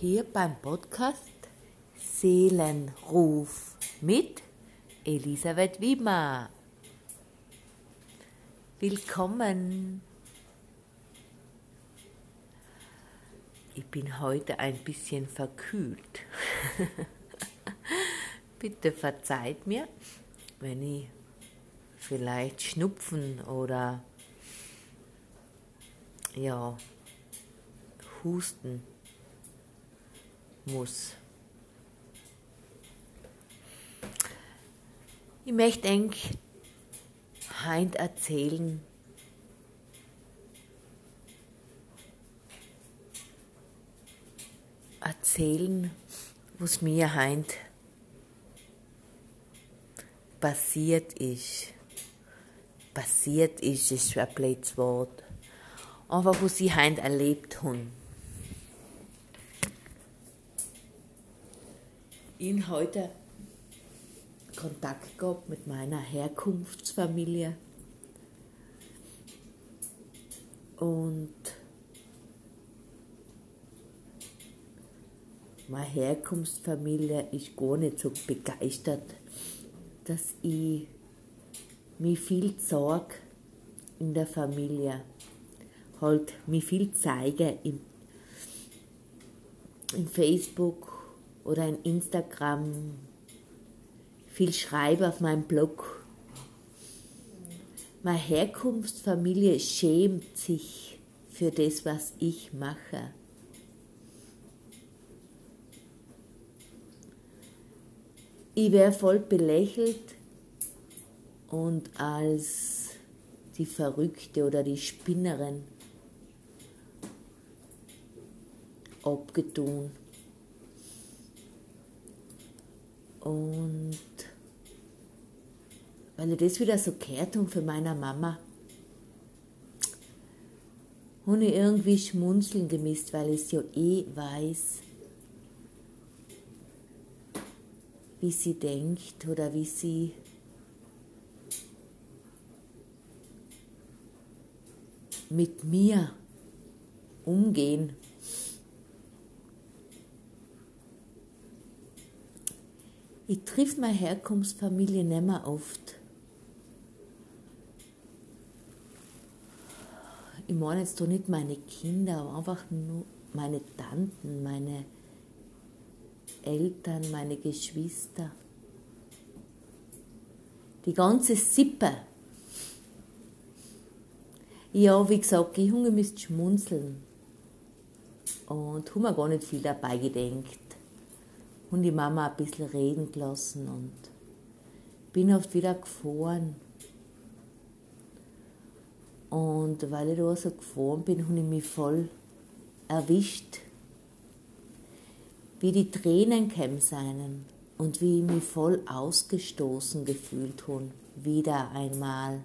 hier beim Podcast Seelenruf mit Elisabeth Wiemer. Willkommen. Ich bin heute ein bisschen verkühlt. Bitte verzeiht mir, wenn ich vielleicht schnupfen oder ja, husten muss. Ich möchte eng heint erzählen, erzählen, was mir heint passiert ist. Passiert ist, ist ein blödes Wort. Einfach, was ich heint erlebt habe. Ihn heute Kontakt gehabt mit meiner Herkunftsfamilie. Und meine Herkunftsfamilie ist gar nicht so begeistert, dass ich mir viel Sorge in der Familie halt mir viel zeige im, im Facebook oder in Instagram, viel schreibe auf meinem Blog. Meine Herkunftsfamilie schämt sich für das, was ich mache. Ich wäre voll belächelt und als die Verrückte oder die Spinnerin abgetun. Und weil ich das wieder so gehört habe für meiner Mama, habe ich irgendwie schmunzeln gemisst, weil ich ja eh weiß, wie sie denkt oder wie sie mit mir umgehen. Ich triff meine Herkunftsfamilie nicht mehr oft. Ich meine jetzt doch nicht meine Kinder, aber einfach nur meine Tanten, meine Eltern, meine Geschwister. Die ganze Sippe. Ja, wie gesagt, ich habe müsst schmunzeln. Und habe mir gar nicht viel dabei gedenkt und die Mama ein bisschen reden gelassen und bin oft wieder gefahren. Und weil ich da so gefahren bin, habe ich mich voll erwischt, wie die Tränen kämen seinen und wie ich mich voll ausgestoßen gefühlt habe, wieder einmal.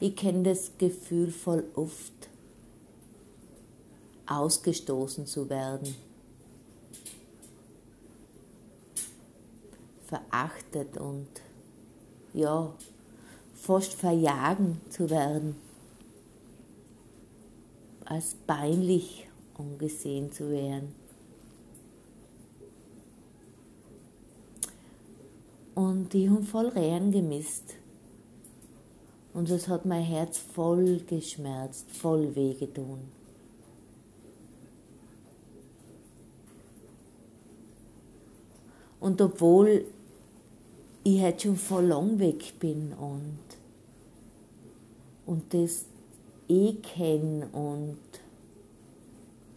Ich kenne das Gefühl voll oft, ausgestoßen zu werden. Verachtet und ja, fast verjagen zu werden, als peinlich angesehen zu werden. Und die haben voll rein gemisst. Und das hat mein Herz voll geschmerzt, voll wehgetan. Und obwohl ich halt schon voll lang weg bin und, und das eh kenne und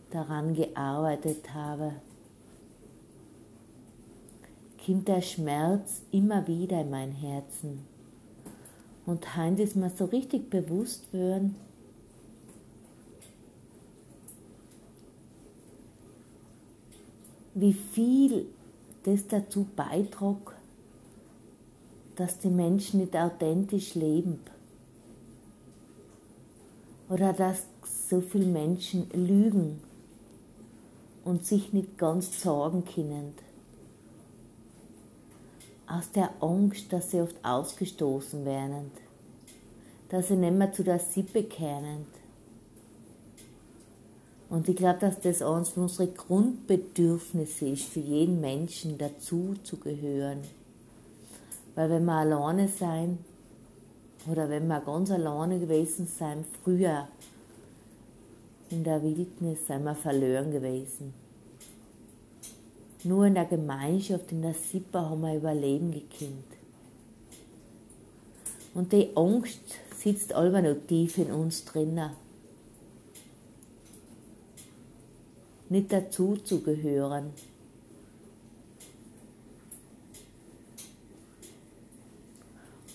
daran gearbeitet habe, kommt der Schmerz immer wieder in mein Herzen. Und heute ist mir so richtig bewusst worden, wie viel das dazu beitrug, dass die Menschen nicht authentisch leben. Oder dass so viele Menschen lügen und sich nicht ganz sorgen können. Aus der Angst, dass sie oft ausgestoßen werden, dass sie nicht mehr zu der Sippe kehren. Und ich glaube, dass das eines unserer Grundbedürfnisse ist, für jeden Menschen dazu zu gehören. Weil wenn wir alleine sein, oder wenn wir ganz alleine gewesen sein, früher in der Wildnis, sind wir verloren gewesen. Nur in der Gemeinschaft, in der Sippe haben wir Überleben gekannt. Und die Angst sitzt allweil noch tief in uns drinnen. Nicht dazu zu gehören.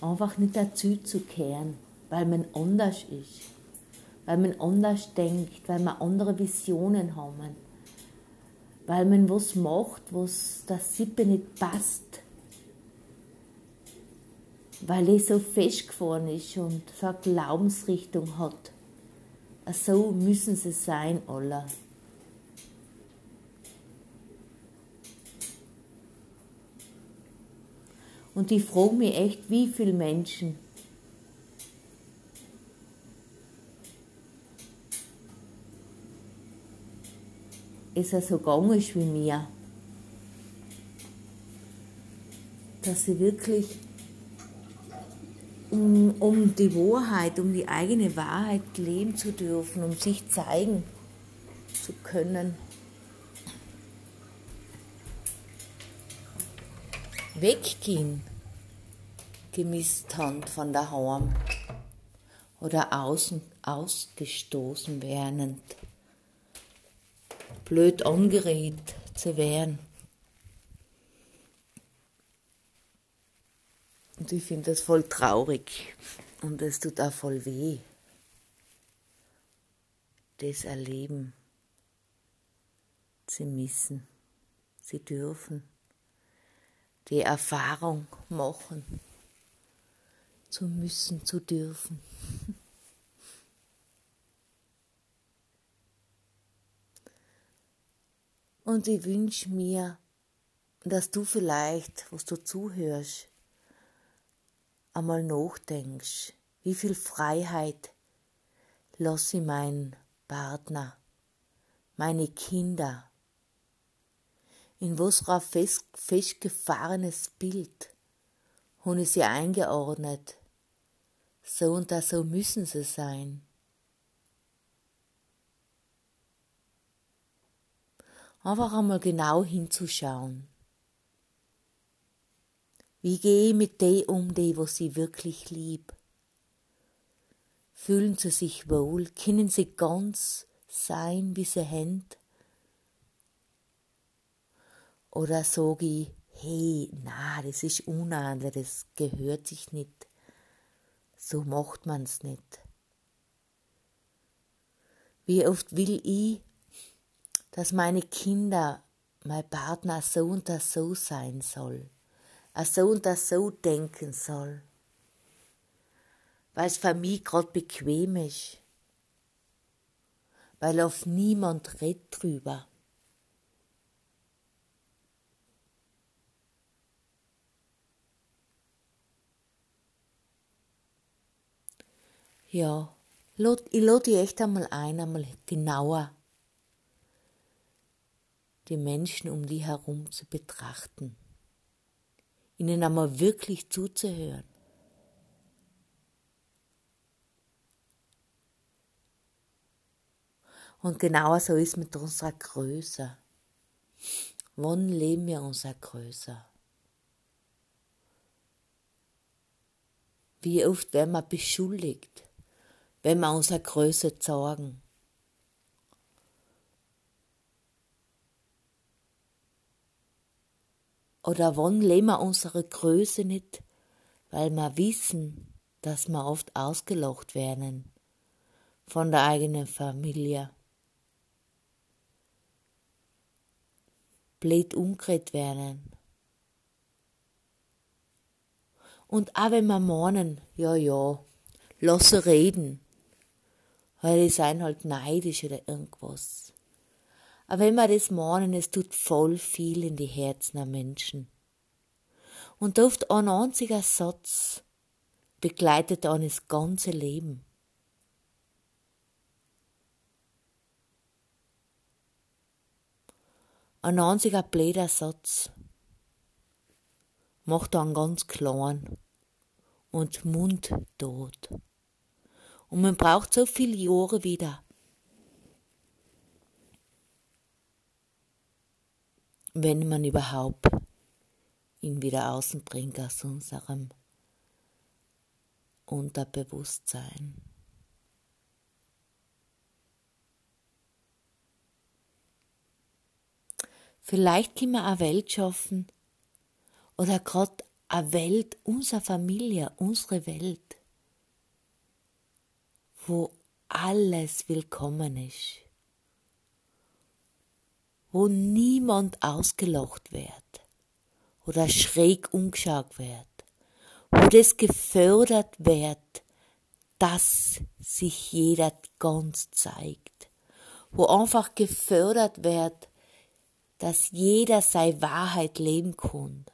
Einfach nicht dazu zu kehren, weil man anders ist, weil man anders denkt, weil man andere Visionen haben weil man was macht, was der Sippe nicht passt. Weil es so festgefahren ist und so eine Glaubensrichtung hat. So müssen sie sein, alle. Und ich frage mich echt, wie viele Menschen ist er so gegangen ist wie mir. Dass sie wirklich um, um die Wahrheit, um die eigene Wahrheit leben zu dürfen, um sich zeigen zu können. Weggehen, gemisst haben von daheim oder außen ausgestoßen werden blöd angeredet zu werden. Und ich finde das voll traurig. Und es tut auch voll weh, das erleben. Zu müssen. Sie dürfen die Erfahrung machen, zu müssen, zu dürfen. Und ich wünsche mir, dass du vielleicht, was du zuhörst, einmal nachdenkst, wie viel Freiheit lasse ich meinen Partner, meine Kinder, in was ein fest, festgefahrenes Bild habe ich sie eingeordnet. So und da so müssen sie sein. einfach einmal genau hinzuschauen. Wie gehe ich mit denen um, die, was sie wirklich lieb? Fühlen sie sich wohl? Können sie ganz sein, wie sie sind? Oder sage ich, hey, na, das ist unandert, das gehört sich nicht. So macht man's nicht. Wie oft will ich dass meine Kinder, mein Partner so und das so sein soll, so und das so denken soll, weil es für mich gerade bequem ist, weil auf niemand redet drüber. Ja, ich lade dich echt einmal ein, einmal genauer die Menschen um die herum zu betrachten, ihnen einmal wirklich zuzuhören. Und genauer so ist mit unserer Größe. Wann leben wir unserer Größe? Wie oft werden wir beschuldigt, wenn wir unsere Größe zeigen? Oder wann leben wir unsere Größe nicht, weil wir wissen, dass wir oft ausgelacht werden von der eigenen Familie. Blöd umgeredet werden. Und auch wenn wir meinen, ja, ja, lasse reden, weil die sind halt neidisch oder irgendwas. Aber wenn wir das meinen, es tut voll viel in die Herzen der Menschen. Und oft ein einziger Satz begleitet dann das ganze Leben. Ein einziger blöder Satz macht einen ganz klein und mundtot. Und man braucht so viele Jahre wieder. Wenn man überhaupt ihn wieder außen bringt aus unserem Unterbewusstsein. Vielleicht können wir eine Welt schaffen oder gerade eine Welt, unsere Familie, unsere Welt, wo alles willkommen ist, wo niemand ausgelacht wird. Oder schräg umgeschaut wird, wo das gefördert wird, dass sich jeder ganz zeigt, wo einfach gefördert wird, dass jeder seine Wahrheit leben kann.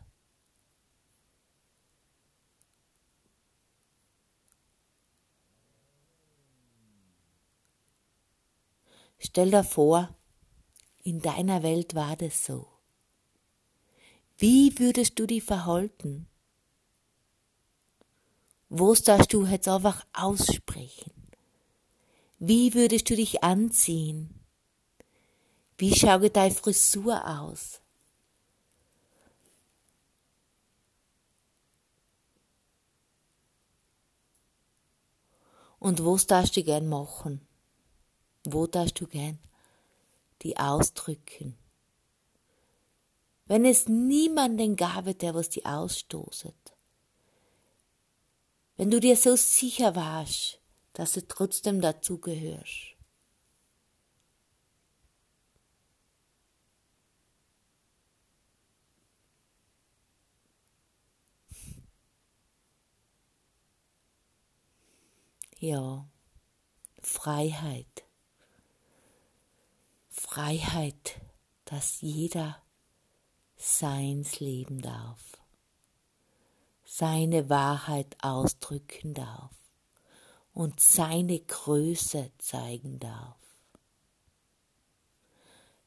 Stell dir vor, in deiner Welt war das so. Wie würdest du dich verhalten? Was darfst du jetzt einfach aussprechen? Wie würdest du dich anziehen? Wie schaue deine Frisur aus? Und was darfst du gern machen? Wo darfst du gern die ausdrücken? Wenn es niemanden gab, der was die ausstoßet. Wenn du dir so sicher warst, dass du trotzdem dazugehörst. Ja, Freiheit. Freiheit, dass jeder seins leben darf, seine Wahrheit ausdrücken darf und seine Größe zeigen darf.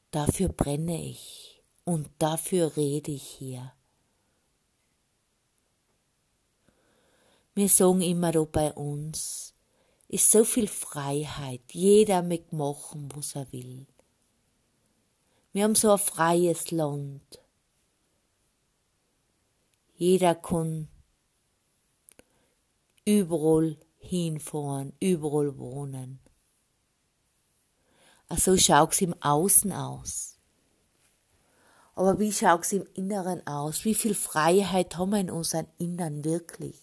Dafür brenne ich und dafür rede ich hier. Wir sagen immer da bei uns, ist so viel Freiheit, jeder mag machen, was er will. Wir haben so ein freies Land. Jeder kann überall hinfahren, überall wohnen. Also schaut es im Außen aus. Aber wie schaut es im Inneren aus? Wie viel Freiheit haben wir in unserem Innern wirklich?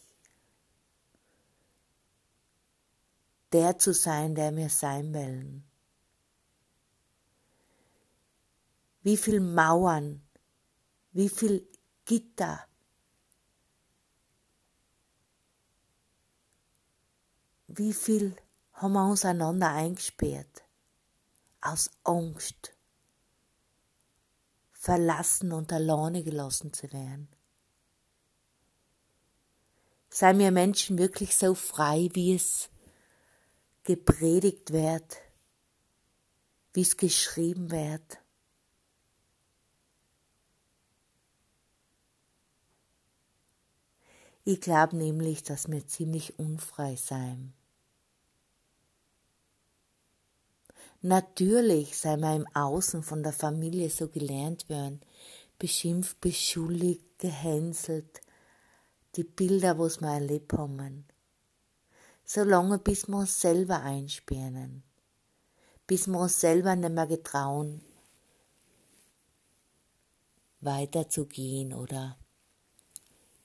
Der zu sein, der wir sein wollen. Wie viel Mauern, wie viel Gitter, wie viel haben wir uns einander eingesperrt, aus Angst, verlassen und alleine gelassen zu werden. Seien wir Menschen wirklich so frei, wie es gepredigt wird, wie es geschrieben wird? Ich glaube nämlich, dass wir ziemlich unfrei sein. Natürlich sei wir im Außen von der Familie so gelernt werden, beschimpft, beschuldigt, gehänselt, die Bilder, was wir erlebt haben. Solange bis wir uns selber einsperren, bis wir uns selber nicht mehr getrauen, weiterzugehen oder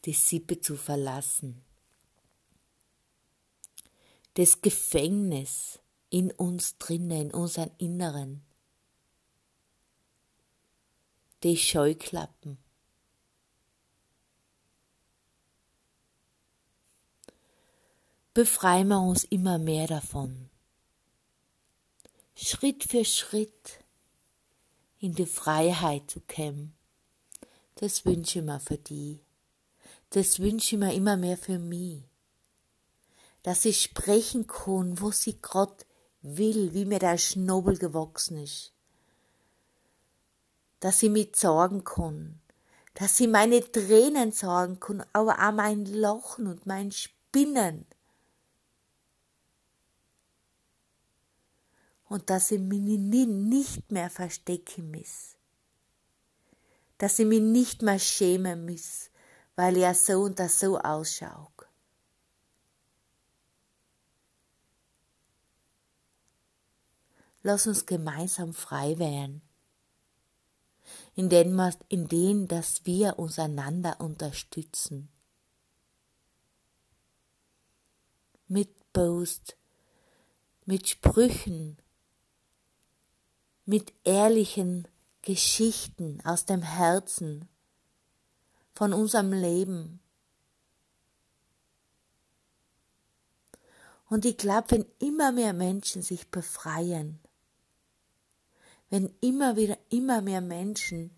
die Sippe zu verlassen. Das Gefängnis in uns drinnen, in unserem Inneren. Die Scheuklappen. Befreien wir uns immer mehr davon. Schritt für Schritt in die Freiheit zu kämen. Das wünsche ich mir für die das wünsche ich mir immer mehr für mich. Dass ich sprechen kann, wo sie grad will, wie mir der Schnobel gewachsen ist. dass ich mich sorgen kann, dass ich meine Tränen sorgen kann, aber auch mein Lachen und mein Spinnen. Und dass ich mich nicht mehr verstecken muss. Dass ich mich nicht mehr schämen muss, weil ich so und so ausschaue. Lass uns gemeinsam frei werden in denen, in denen dass wir uns einander unterstützen. Mit Post, mit Sprüchen, mit ehrlichen Geschichten aus dem Herzen von unserem Leben. Und ich glaube, wenn immer mehr Menschen sich befreien, wenn immer wieder immer mehr Menschen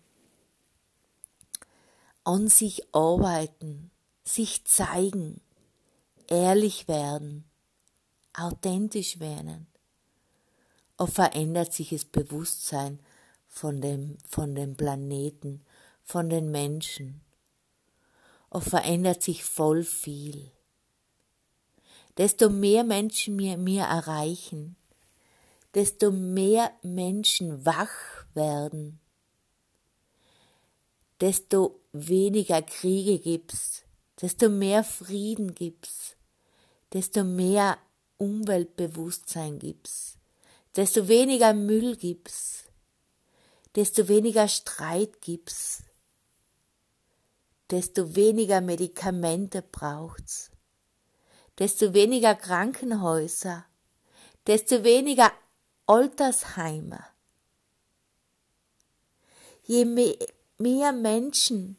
an sich arbeiten, sich zeigen, ehrlich werden, authentisch werden, auch verändert sich das Bewusstsein von dem, von dem Planeten, von den Menschen. Auch verändert sich voll viel. Desto mehr Menschen mir, mir erreichen, desto mehr Menschen wach werden, desto weniger Kriege gibt's, desto mehr Frieden gibt's, desto mehr Umweltbewusstsein gibt's, desto weniger Müll gibt's, desto weniger Streit gibt's, desto weniger Medikamente braucht's, desto weniger Krankenhäuser, desto weniger Altersheime. Je mehr Menschen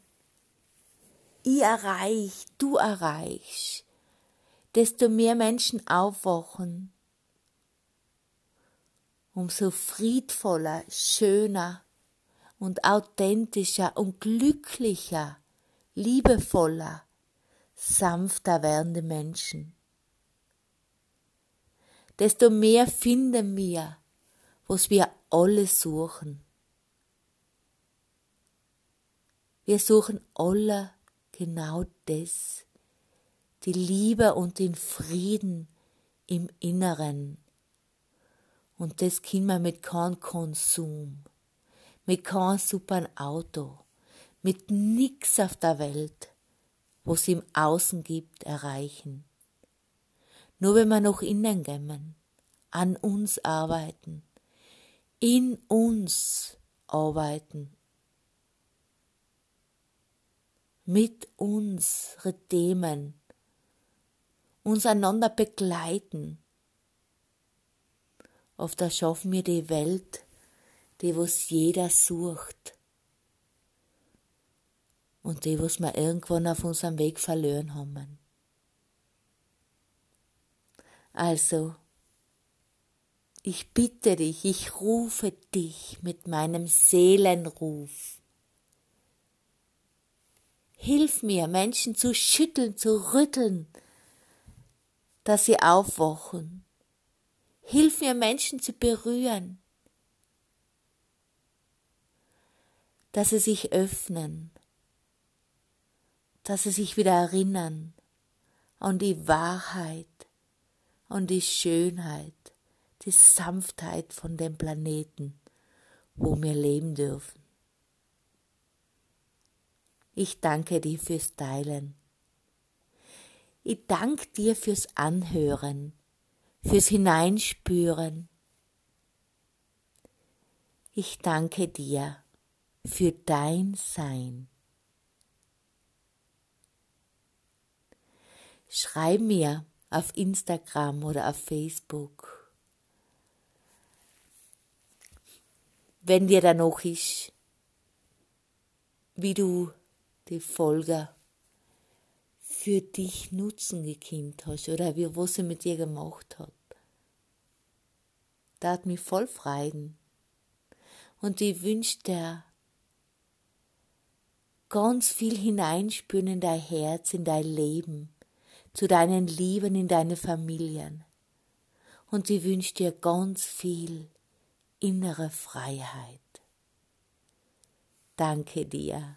ich erreich, du erreichst, desto mehr Menschen aufwachen, umso friedvoller, schöner und authentischer und glücklicher, liebevoller, sanfter werdende Menschen desto mehr finden wir, was wir alle suchen. Wir suchen alle genau das, die Liebe und den Frieden im Inneren. Und das können wir mit keinem Konsum, mit keinem super Auto, mit nix auf der Welt, was im Außen gibt, erreichen. Nur wenn wir noch innen gehen, an uns arbeiten, in uns arbeiten, mit unsere Themen, uns einander begleiten. Oft erschaffen wir die Welt, die was jeder sucht und die was wir irgendwann auf unserem Weg verloren haben. Also, ich bitte dich, ich rufe dich mit meinem Seelenruf. Hilf mir, Menschen zu schütteln, zu rütteln, dass sie aufwachen. Hilf mir, Menschen zu berühren, dass sie sich öffnen, dass sie sich wieder erinnern an die Wahrheit, und die Schönheit, die Sanftheit von dem Planeten, wo wir leben dürfen. Ich danke dir fürs Teilen. Ich danke dir fürs Anhören, fürs Hineinspüren. Ich danke dir für dein Sein. Schreib mir auf Instagram oder auf Facebook. Wenn dir da noch ist, wie du die Folge für dich nutzen gekannt hast oder wie, was sie mit dir gemacht hat. Da hat mich voll freuen. Und ich wünsche dir ganz viel hineinspüren in dein Herz, in dein Leben zu deinen Lieben in deine Familien. Und sie wünscht dir ganz viel innere Freiheit. Danke dir.